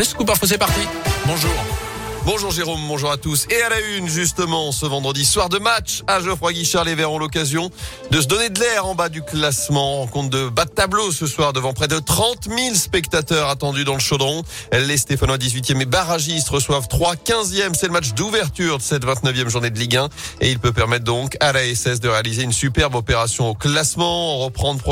Les scoops info, c'est parti. Bonjour. Bonjour Jérôme, bonjour à tous. Et à la une, justement, ce vendredi soir de match à Geoffroy Guichard, les Verts ont l'occasion de se donner de l'air en bas du classement. En compte de bas de tableau ce soir devant près de 30 000 spectateurs attendus dans le chaudron. Les Stéphanois 18e et barragistes reçoivent 3 15e. C'est le match d'ouverture de cette 29e journée de Ligue 1 et il peut permettre donc à la SS de réaliser une superbe opération au classement, reprendre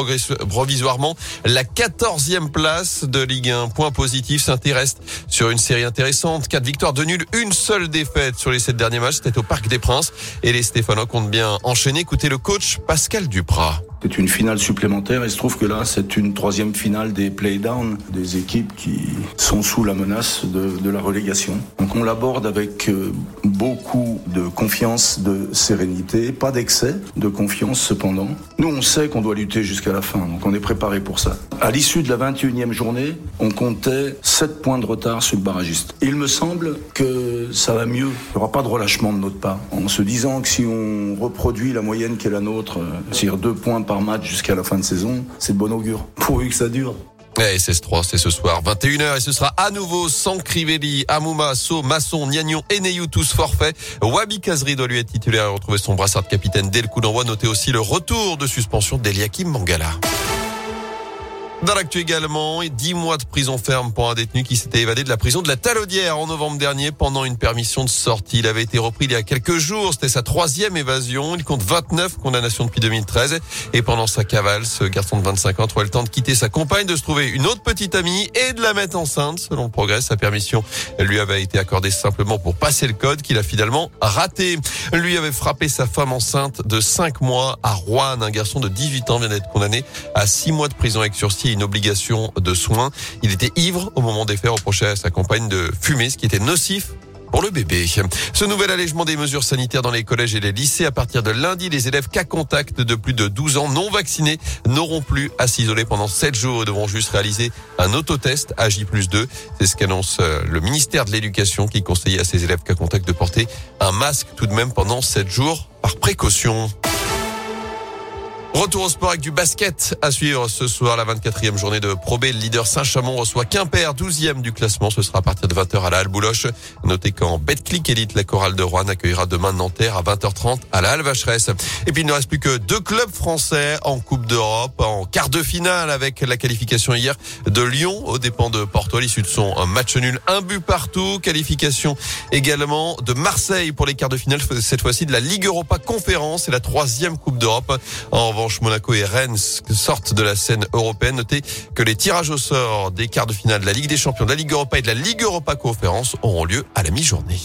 provisoirement la 14e place de Ligue 1. Point positif, s'intéresse sur une série intéressante. 4 victoires de nul une seule défaite sur les sept derniers matchs. C'était au Parc des Princes. Et les Stéphanois comptent bien enchaîner. Écoutez le coach Pascal Duprat. C'est une finale supplémentaire. Il se trouve que là, c'est une troisième finale des play-down, des équipes qui sont sous la menace de, de la relégation. Donc on l'aborde avec euh, beaucoup de confiance, de sérénité, pas d'excès, de confiance cependant. Nous, on sait qu'on doit lutter jusqu'à la fin, donc on est préparé pour ça. À l'issue de la 21e journée, on comptait 7 points de retard sur le barragiste. Il me semble que ça va mieux. Il n'y aura pas de relâchement de notre part. En se disant que si on reproduit la moyenne qui est la nôtre, euh, c'est-à-dire 2 points par match jusqu'à la fin de saison, c'est de bon augure. Pourvu que ça dure. Et SS3, c'est ce soir, 21h, et ce sera à nouveau sans Crivelli, Amouma, So, Masson, Niagnon et Neyou, tous forfaits. Wabi Kazri doit lui être titulaire et retrouver son brassard de capitaine dès le coup d'envoi. Notez aussi le retour de suspension d'Eliakim Mangala. Dans l'actu également, 10 mois de prison ferme pour un détenu qui s'était évadé de la prison de la Talaudière en novembre dernier pendant une permission de sortie. Il avait été repris il y a quelques jours. C'était sa troisième évasion. Il compte 29 condamnations depuis 2013. Et pendant sa cavale, ce garçon de 25 ans trouvait le temps de quitter sa compagne, de se trouver une autre petite amie et de la mettre enceinte. Selon le progrès, sa permission lui avait été accordée simplement pour passer le code qu'il a finalement raté. Lui avait frappé sa femme enceinte de 5 mois à Rouen. Un garçon de 18 ans vient d'être condamné à 6 mois de prison avec sursis une obligation de soins. Il était ivre au moment des faits, reproché à sa compagne de fumer, ce qui était nocif pour le bébé. Ce nouvel allègement des mesures sanitaires dans les collèges et les lycées à partir de lundi, les élèves cas contact de plus de 12 ans non vaccinés n'auront plus à s'isoler pendant 7 jours et devront juste réaliser un autotest à J 2. C'est ce qu'annonce euh, le ministère de l'Éducation qui conseillait à ses élèves cas contact de porter un masque tout de même pendant 7 jours par précaution. Retour au sport avec du basket à suivre ce soir, la 24e journée de Pro B. Le leader Saint-Chamond reçoit Quimper, 12e du classement. Ce sera à partir de 20h à la Halle Bouloche. Notez qu'en Betclic Elite, la chorale de Rouen accueillera demain Nanterre à 20h30 à la Halle Vacheresse. Et puis il ne reste plus que deux clubs français en Coupe d'Europe, en quart de finale avec la qualification hier de Lyon aux dépens de Porto à l'issue de son match nul. Un but partout. Qualification également de Marseille pour les quarts de finale, cette fois-ci de la Ligue Europa Conférence. C'est la troisième Coupe d'Europe. En Monaco et Rennes sortent de la scène européenne. Notez que les tirages au sort des quarts de finale de la Ligue des Champions, de la Ligue Europa et de la Ligue Europa Conférence auront lieu à la mi-journée.